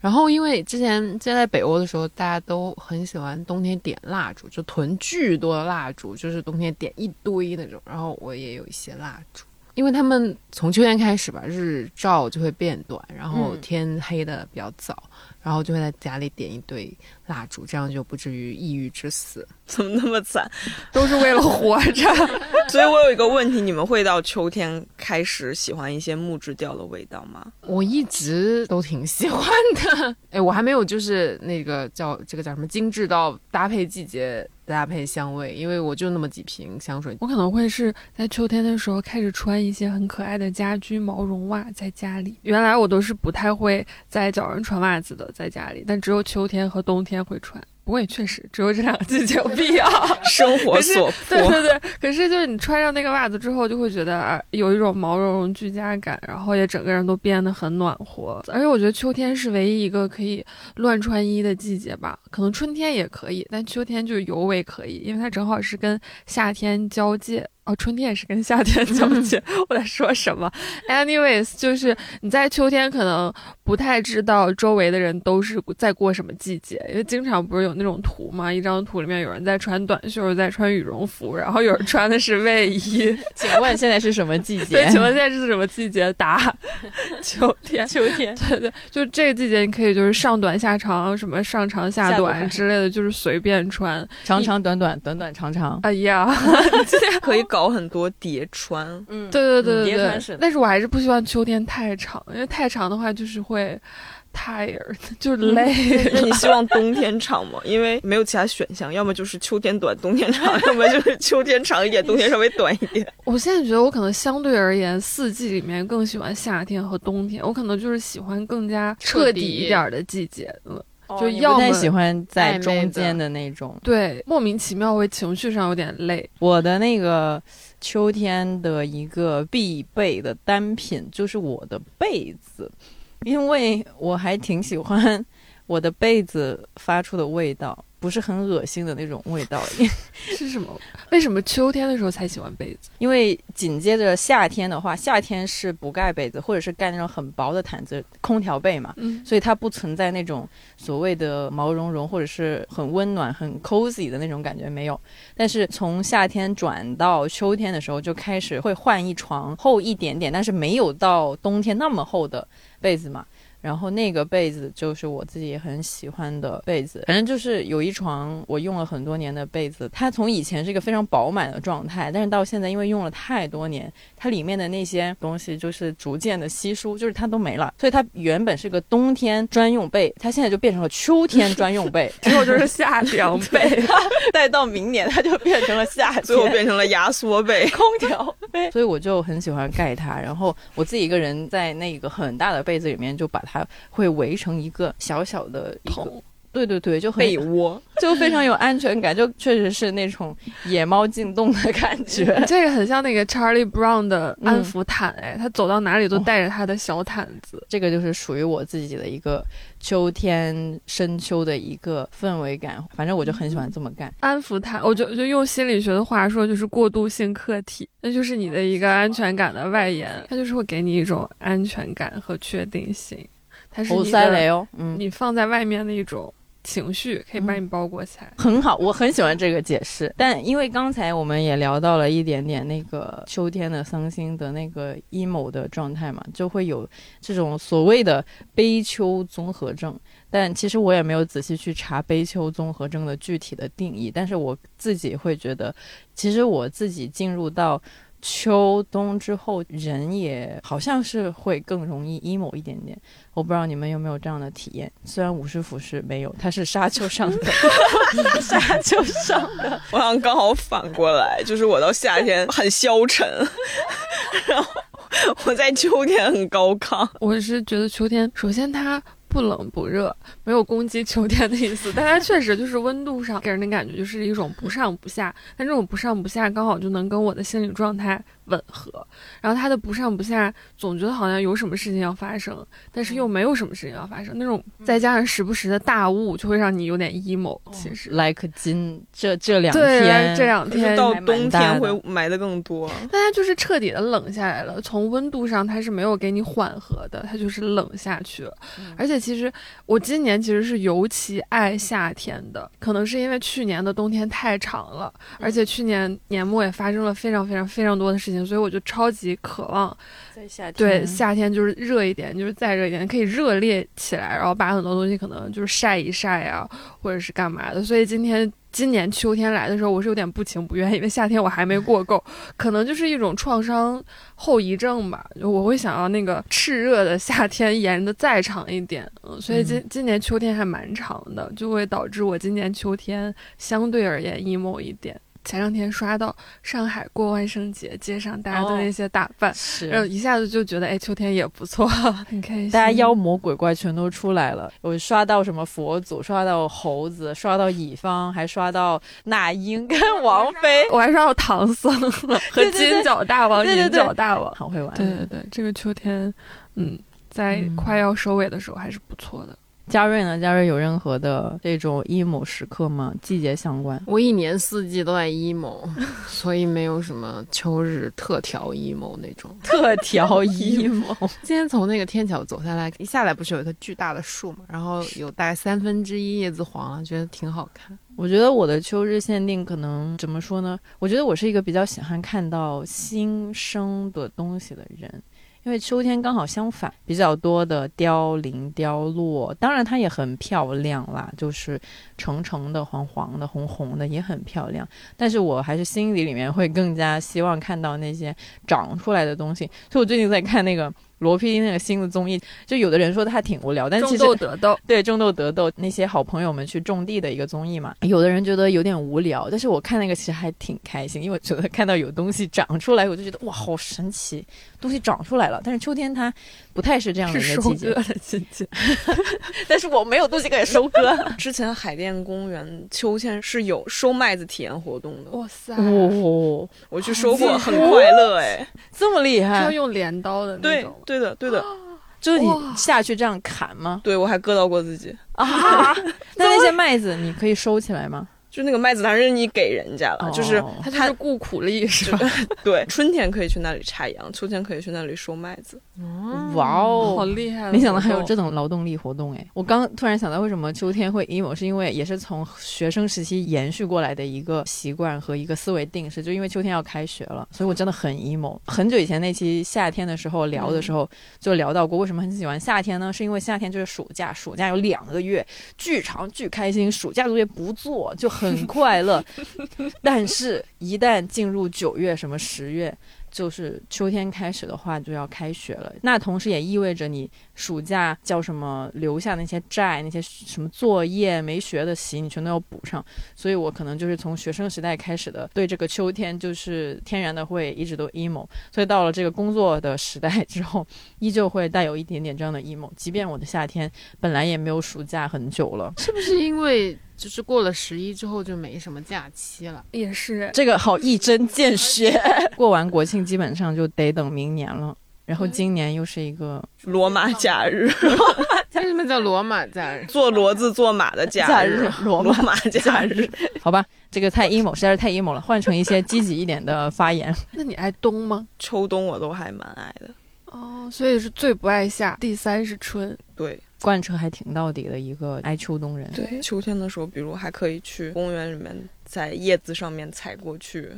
然后，因为之前在北欧的时候，大家都很喜欢冬天点蜡烛，就囤巨多的蜡烛，就是冬天点一堆那种。然后我也有一些蜡烛，因为他们从秋天开始吧，日照就会变短，然后天黑的比较早。然后就会在家里点一堆蜡烛，这样就不至于抑郁致死。怎么那么惨？都是为了活着。所以我有一个问题：你们会到秋天开始喜欢一些木质调的味道吗？我一直都挺喜欢的。哎，我还没有就是那个叫这个叫什么精致到搭配季节。搭配香味，因为我就那么几瓶香水，我可能会是在秋天的时候开始穿一些很可爱的家居毛绒袜在家里。原来我都是不太会在脚上穿袜子的，在家里，但只有秋天和冬天会穿。不过也确实只有这两个季节有必要，生活所迫。对对对，可是就是你穿上那个袜子之后，就会觉得啊，有一种毛茸茸居家感，然后也整个人都变得很暖和。而且我觉得秋天是唯一一个可以乱穿衣的季节吧，可能春天也可以，但秋天就尤为可以，因为它正好是跟夏天交界。哦，春天也是跟夏天 交接。我在说什么？Anyways，就是你在秋天可能不太知道周围的人都是在过什么季节，因为经常不是有那种图吗？一张图里面有人在穿短袖，在穿羽绒服，然后有人穿的是卫衣。请问现在是什么季节？对，请问现在是什么季节？答：秋天。秋天。对对，就这个季节，你可以就是上短下长，什么上长下短之类的，就是随便穿，长长短短，短短长长。哎呀，可以搞。搞很多叠穿，嗯，对对对对对，但是我还是不希望秋天太长，因为太长的话就是会 tired，就是累。那 你希望冬天长吗？因为没有其他选项，要么就是秋天短，冬天长，要么就是秋天长一点，冬天稍微短一点。我现在觉得我可能相对而言，四季里面更喜欢夏天和冬天，我可能就是喜欢更加彻底一点的季节嗯。就要不太喜欢在中间的那种，对，莫名其妙会情绪上有点累。我的那个秋天的一个必备的单品就是我的被子，因为我还挺喜欢我的被子发出的味道。不是很恶心的那种味道，是什么？为什么秋天的时候才喜欢被子？因为紧接着夏天的话，夏天是不盖被子，或者是盖那种很薄的毯子，空调被嘛，嗯，所以它不存在那种所谓的毛茸茸或者是很温暖、很 cozy 的那种感觉没有。但是从夏天转到秋天的时候，就开始会换一床厚一点点，但是没有到冬天那么厚的被子嘛。然后那个被子就是我自己很喜欢的被子，反正就是有一床我用了很多年的被子，它从以前是一个非常饱满的状态，但是到现在因为用了太多年，它里面的那些东西就是逐渐的稀疏，就是它都没了，所以它原本是个冬天专用被，它现在就变成了秋天专用被，之后就是夏凉被，再到明年它就变成了夏天，最后变成了压缩被、空调被，所以我就很喜欢盖它，然后我自己一个人在那个很大的被子里面就把。它会围成一个小小的桶，对对对，就很被窝，就非常有安全感，就确实是那种野猫进洞的感觉。这个很像那个 Charlie Brown 的安抚毯，哎，他走到哪里都带着他的小毯子。这个就是属于我自己的一个秋天深秋的一个氛围感，反正我就很喜欢这么干。安抚毯，我就就用心理学的话说，就是过渡性客体，那就是你的一个安全感的外延，它就是会给你一种安全感和确定性。它是你的，嗯，你放在外面的一种情绪，可以把你包裹起来，很好，我很喜欢这个解释。但因为刚才我们也聊到了一点点那个秋天的桑心的那个 emo 的状态嘛，就会有这种所谓的悲秋综合症。但其实我也没有仔细去查悲秋综合症的具体的定义，但是我自己会觉得，其实我自己进入到。秋冬之后，人也好像是会更容易 emo 一点点。我不知道你们有没有这样的体验。虽然五十伏是没有，它是沙丘上的，沙丘上的。我好像刚好反过来，就是我到夏天很消沉，然后我在秋天很高亢。我是觉得秋天，首先它。不冷不热，没有攻击秋天的意思，但它确实就是温度上给人的感觉就是一种不上不下，但这种不上不下刚好就能跟我的心理状态。吻合，然后他的不上不下，总觉得好像有什么事情要发生，但是又没有什么事情要发生，那种再加上时不时的大雾，就会让你有点 emo。其实，like 今这这两天，这两天到冬天会埋的更多。但它就是彻底的冷下来了，从温度上它是没有给你缓和的，它就是冷下去了。而且其实我今年其实是尤其爱夏天的，可能是因为去年的冬天太长了，而且去年年末也发生了非常非常非常多的事情。所以我就超级渴望在夏天，对夏天就是热一点，就是再热一点，可以热烈起来，然后把很多东西可能就是晒一晒啊，或者是干嘛的。所以今天今年秋天来的时候，我是有点不情不愿，因为夏天我还没过够，可能就是一种创伤后遗症吧。我会想要那个炽热的夏天延的再长一点，嗯，所以今今年秋天还蛮长的，就会导致我今年秋天相对而言 emo 一点。前两天刷到上海过万圣节，街上大家的那些打扮，是。然后一下子就觉得，哎，秋天也不错，很开心。大家妖魔鬼怪全都出来了，我刷到什么佛祖，刷到猴子，刷到乙方，还刷到那英跟王菲，我还刷到唐僧 和金角大王、银角大王，很会玩。对对对，这个秋天，嗯，在快要收尾的时候还是不错的。嘉瑞呢？嘉瑞有任何的这种 emo 时刻吗？季节相关？我一年四季都在 emo，所以没有什么秋日特调 emo 那种。特调 emo。今天从那个天桥走下来，一下来不是有一棵巨大的树嘛？然后有大概三分之一叶子黄了，觉得挺好看。我觉得我的秋日限定可能怎么说呢？我觉得我是一个比较喜欢看到新生的东西的人。因为秋天刚好相反，比较多的凋零凋落，当然它也很漂亮啦，就是橙橙的、黄黄的、红红的也很漂亮。但是我还是心里里面会更加希望看到那些长出来的东西。所以我最近在看那个。罗 PD 那个新的综艺，就有的人说他挺无聊，但其实种豆得豆，对种豆得豆那些好朋友们去种地的一个综艺嘛。有的人觉得有点无聊，但是我看那个其实还挺开心，因为我觉得看到有东西长出来，我就觉得哇，好神奇，东西长出来了。但是秋天它不太是这样的一个季节，季节。但是我没有东西可以收割。之前海淀公园秋千是有收麦子体验活动的。哇塞，哦，我去收过，很快乐 哎，这么厉害，要用镰刀的那种。对的，对的，就是你下去这样砍吗？对，我还割到过自己啊。那那些麦子你可以收起来吗？就那个麦子，当然你给人家了，就是他就是雇苦力是吧？对，春天可以去那里插秧，秋天可以去那里收麦子。哇哦，好厉害！没想到还有这种劳动力活动哎！我刚突然想到，为什么秋天会 emo，是因为也是从学生时期延续过来的一个习惯和一个思维定式，就因为秋天要开学了，所以我真的很 emo。很久以前那期夏天的时候聊的时候就聊到过，为什么很喜欢夏天呢？是因为夏天就是暑假，暑假有两个月，巨长巨开心，暑假作业不做就很快乐。但是，一旦进入九月、什么十月，就是秋天开始的话，就要开学了。那同时也意味着你暑假叫什么留下那些债、那些什么作业没学的习，你全都要补上。所以我可能就是从学生时代开始的，对这个秋天就是天然的会一直都 emo。所以到了这个工作的时代之后，依旧会带有一点点这样的 emo。即便我的夏天本来也没有暑假很久了，是不是因为？就是过了十一之后就没什么假期了，也是这个好一针见血。过完国庆基本上就得等明年了，然后今年又是一个罗马假日。为什么叫罗马假日？做骡子做马的假日，罗马假日。好吧，这个太阴谋实在是太阴谋了。换成一些积极一点的发言。那你爱冬吗？秋冬我都还蛮爱的。哦，所以是最不爱夏，第三是春。对。贯彻还挺到底的一个爱秋冬人。对，秋天的时候，比如还可以去公园里面，在叶子上面踩过去。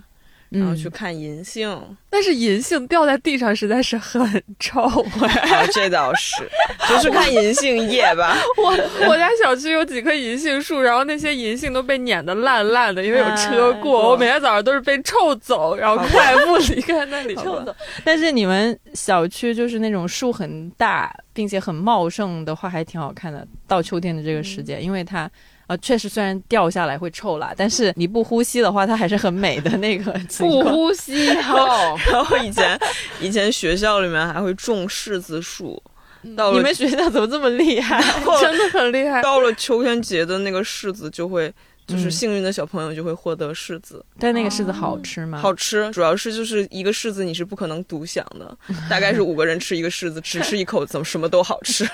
然后去看银杏，但是银杏掉在地上实在是很臭哎，这倒是，就是看银杏叶吧。我我家小区有几棵银杏树，然后那些银杏都被碾得烂烂的，因为有车过。我每天早上都是被臭走，然后快步离开那里臭走。但是你们小区就是那种树很大并且很茂盛的话，还挺好看的。到秋天的这个时节，因为它。啊，确实，虽然掉下来会臭啦，但是你不呼吸的话，它还是很美的那个。不呼吸哦。然后以前，以前学校里面还会种柿子树。到了你们学校怎么这么厉害？真的很厉害。到了秋天结的那个柿子就会。就是幸运的小朋友就会获得柿子，但那个柿子好吃吗？好吃，主要是就是一个柿子你是不可能独享的，大概是五个人吃一个柿子，只吃一口怎么什么都好吃。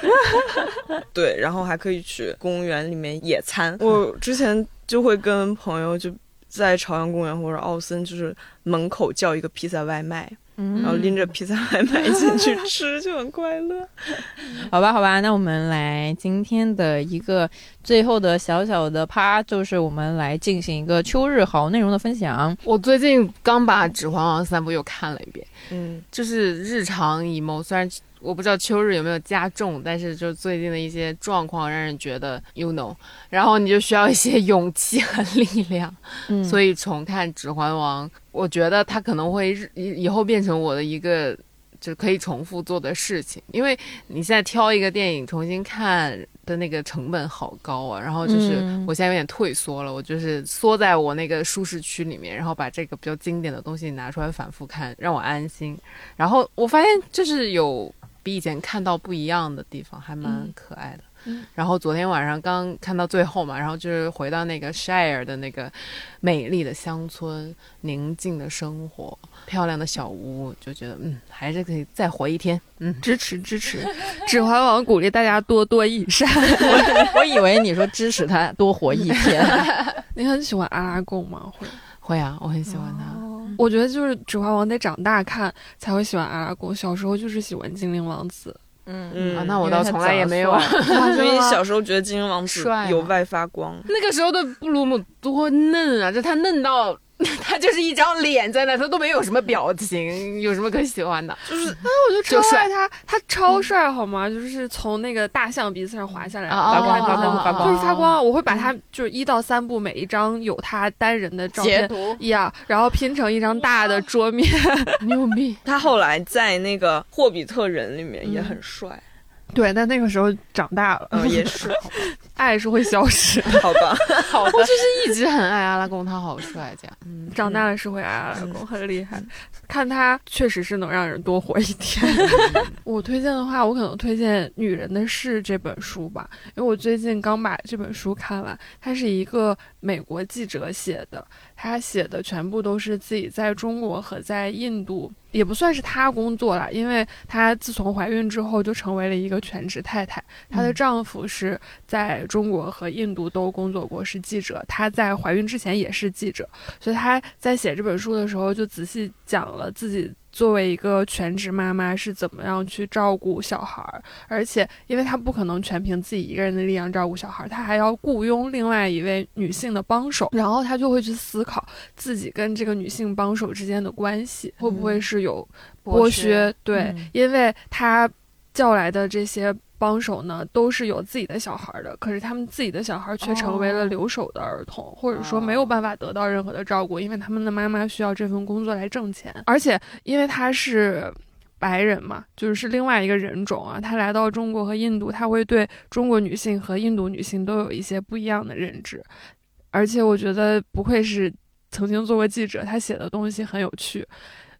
对，然后还可以去公园里面野餐。我之前就会跟朋友就在朝阳公园或者奥森，就是门口叫一个披萨外卖。然后拎着披萨外卖进去吃就很快乐，好吧，好吧，那我们来今天的一个最后的小小的趴，就是我们来进行一个秋日好内容的分享。我最近刚把《指环王》三部又看了一遍，嗯，就是日常 emo，虽然。我不知道秋日有没有加重，但是就最近的一些状况让人觉得，you know，然后你就需要一些勇气和力量，所以重看《指环王》，我觉得它可能会以以后变成我的一个就可以重复做的事情。因为你现在挑一个电影重新看的那个成本好高啊，然后就是我现在有点退缩了，我就是缩在我那个舒适区里面，然后把这个比较经典的东西拿出来反复看，让我安心。然后我发现就是有比以前看到不一样的地方，还蛮可爱的。然后昨天晚上刚看到最后嘛，然后就是回到那个 Shire 的那个美丽的乡村，宁静的生活，漂亮的小屋，就觉得嗯，还是可以再活一天。嗯，支持支持，指环王鼓励大家多多益善。我我以为你说支持他多活一天。你很喜欢阿拉贡吗？会会啊，我很喜欢他。我觉得就是指环王得长大看才会喜欢阿拉贡，小时候就是喜欢精灵王子。嗯嗯，那我倒从来也没有。所以小时候觉得精灵王子有外发光。那个时候的布鲁姆多嫩啊，就他嫩到。他就是一张脸在那，他都没有什么表情，有什么可喜欢的？就是，哎，我就超爱他，他超帅，好吗？就是从那个大象鼻子上滑下来，发光，发光，发光，就是发光。我会把他就是一到三部每一张有他单人的照片一样，然后拼成一张大的桌面，牛逼。他后来在那个霍比特人里面也很帅。对，但那个时候长大了，也是，爱是会消失，好吧？好的，我就是一直很爱阿拉贡，他好帅，这样，嗯，长大了是会爱阿拉贡，很厉害。看他确实是能让人多活一天。我推荐的话，我可能推荐《女人的事》这本书吧，因为我最近刚把这本书看完。它是一个美国记者写的，他写的全部都是自己在中国和在印度，也不算是她工作了，因为她自从怀孕之后就成为了一个全职太太。她的丈夫是在中国和印度都工作过，是记者。她在怀孕之前也是记者，所以她在写这本书的时候就仔细讲。了自己作为一个全职妈妈是怎么样去照顾小孩儿，而且因为她不可能全凭自己一个人的力量照顾小孩儿，她还要雇佣另外一位女性的帮手，然后她就会去思考自己跟这个女性帮手之间的关系会不会是有剥削？对，因为她叫来的这些。帮手呢，都是有自己的小孩的，可是他们自己的小孩却成为了留守的儿童，或者说没有办法得到任何的照顾，因为他们的妈妈需要这份工作来挣钱，而且因为他是白人嘛，就是另外一个人种啊，他来到中国和印度，他会对中国女性和印度女性都有一些不一样的认知，而且我觉得不愧是曾经做过记者，他写的东西很有趣。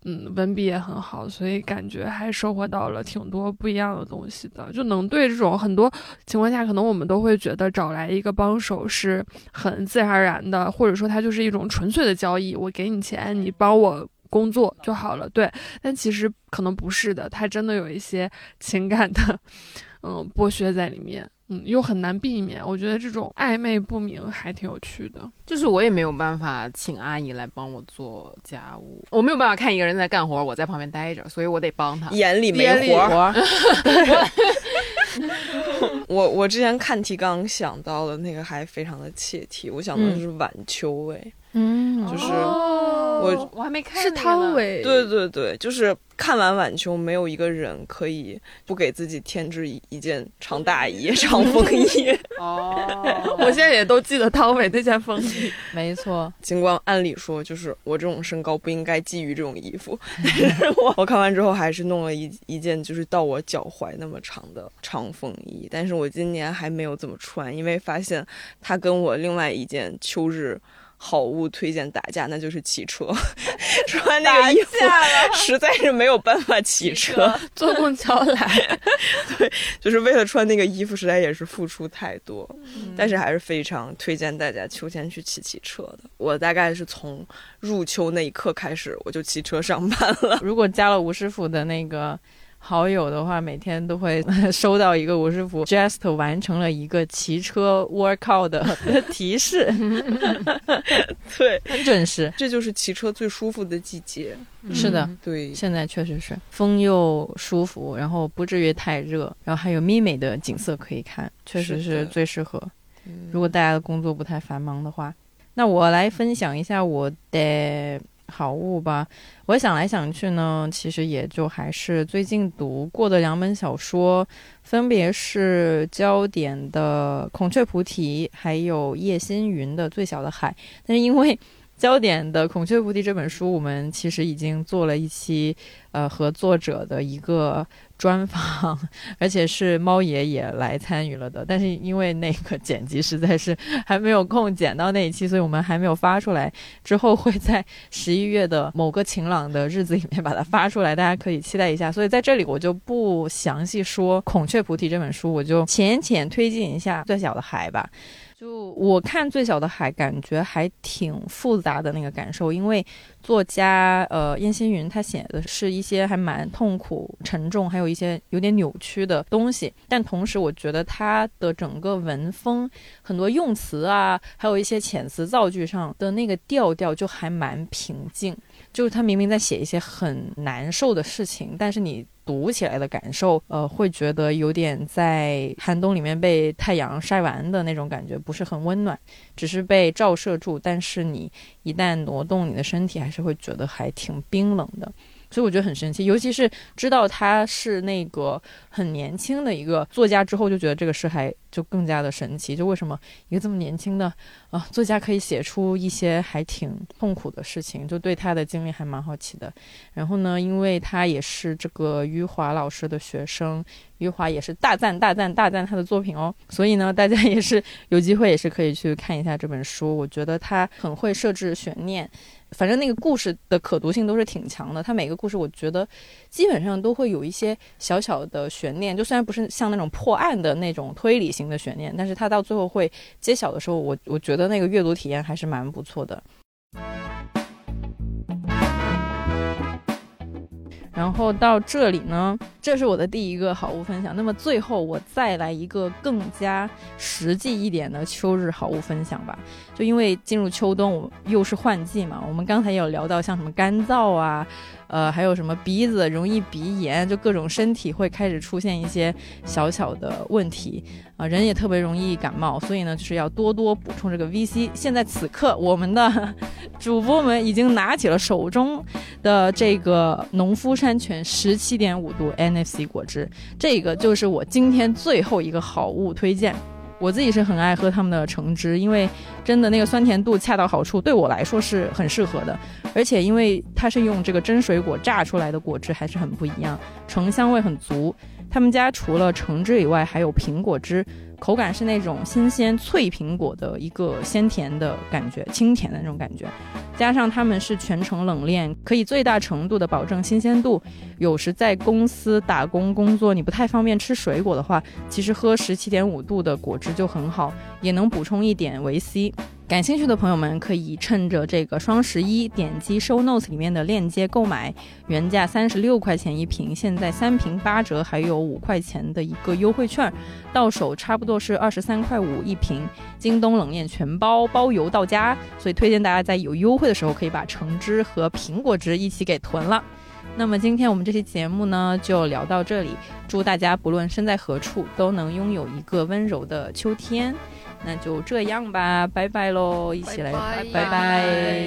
嗯，文笔也很好，所以感觉还收获到了挺多不一样的东西的。就能对这种很多情况下，可能我们都会觉得找来一个帮手是很自然而然的，或者说他就是一种纯粹的交易，我给你钱，你帮我工作就好了。对，但其实可能不是的，他真的有一些情感的，嗯，剥削在里面。嗯，又很难避免。我觉得这种暧昧不明还挺有趣的。就是我也没有办法请阿姨来帮我做家务，我没有办法看一个人在干活，我在旁边待着，所以我得帮他。眼里没活。我我之前看提纲想到的那个还非常的切题，我想的是晚秋哎。嗯，就是我我还没看是汤唯，对对对，就是看完晚秋，没有一个人可以不给自己添置一一件长大衣、长风衣。哦，我现在也都记得汤唯那件风衣，没错。尽管按理说，就是我这种身高不应该觊觎这种衣服，但是我我看完之后还是弄了一一件就是到我脚踝那么长的长风衣，但是我今年还没有怎么穿，因为发现它跟我另外一件秋日。好物推荐打架，那就是骑车。穿那个衣服实在是没有办法骑车，坐公交来。对，就是为了穿那个衣服，实在也是付出太多。但是还是非常推荐大家秋天去骑骑车的。我大概是从入秋那一刻开始，我就骑车上班了。如果加了吴师傅的那个。好友的话，每天都会 收到一个吴师傅 just 完成了一个骑车 workout 的 提示，对，很准时。这就是骑车最舒服的季节。是的，对，现在确实是风又舒服，然后不至于太热，然后还有咪美的景色可以看，确实是最适合。如果大家的工作不太繁忙的话，那我来分享一下我的。好物吧，我想来想去呢，其实也就还是最近读过的两本小说，分别是焦点的《孔雀菩提》，还有叶新云的《最小的海》。但是因为，焦点的《孔雀菩提》这本书，我们其实已经做了一期，呃，和作者的一个专访，而且是猫爷也来参与了的。但是因为那个剪辑实在是还没有空剪到那一期，所以我们还没有发出来。之后会在十一月的某个晴朗的日子里面把它发出来，大家可以期待一下。所以在这里我就不详细说《孔雀菩提》这本书，我就浅浅推荐一下《最小的海》吧。就我看《最小的海》，感觉还挺复杂的那个感受，因为作家呃燕新云他写的是一些还蛮痛苦、沉重，还有一些有点扭曲的东西。但同时，我觉得他的整个文风、很多用词啊，还有一些遣词造句上的那个调调，就还蛮平静。就是他明明在写一些很难受的事情，但是你。读起来的感受，呃，会觉得有点在寒冬里面被太阳晒完的那种感觉，不是很温暖，只是被照射住。但是你一旦挪动你的身体，还是会觉得还挺冰冷的。所以我觉得很神奇，尤其是知道他是那个很年轻的一个作家之后，就觉得这个事还就更加的神奇。就为什么一个这么年轻的啊作家可以写出一些还挺痛苦的事情？就对他的经历还蛮好奇的。然后呢，因为他也是这个余华老师的学生，余华也是大赞大赞大赞他的作品哦。所以呢，大家也是有机会也是可以去看一下这本书。我觉得他很会设置悬念。反正那个故事的可读性都是挺强的，它每个故事我觉得基本上都会有一些小小的悬念，就虽然不是像那种破案的那种推理型的悬念，但是它到最后会揭晓的时候，我我觉得那个阅读体验还是蛮不错的。然后到这里呢，这是我的第一个好物分享。那么最后我再来一个更加实际一点的秋日好物分享吧。就因为进入秋冬，又是换季嘛，我们刚才也有聊到像什么干燥啊。呃，还有什么鼻子容易鼻炎，就各种身体会开始出现一些小小的问题啊，人也特别容易感冒，所以呢，就是要多多补充这个 VC。现在此刻，我们的主播们已经拿起了手中的这个农夫山泉十七点五度 NFC 果汁，这个就是我今天最后一个好物推荐。我自己是很爱喝他们的橙汁，因为真的那个酸甜度恰到好处，对我来说是很适合的。而且因为它是用这个真水果榨出来的果汁，还是很不一样，橙香味很足。他们家除了橙汁以外，还有苹果汁。口感是那种新鲜脆苹果的一个鲜甜的感觉，清甜的那种感觉，加上他们是全程冷链，可以最大程度的保证新鲜度。有时在公司打工工作，你不太方便吃水果的话，其实喝十七点五度的果汁就很好，也能补充一点维 C。感兴趣的朋友们可以趁着这个双十一点击 show notes 里面的链接购买，原价三十六块钱一瓶，现在三瓶八折，还有五块钱的一个优惠券，到手差不多是二十三块五一瓶京东冷链全包包邮到家所以推荐大家在有优惠的时候可以把橙汁和苹果汁一起给囤了。那么今天我们这期节目呢就聊到这里祝大家不论身在何处都能拥有一个温柔的秋天。那就这样吧拜拜喽一起来拜拜。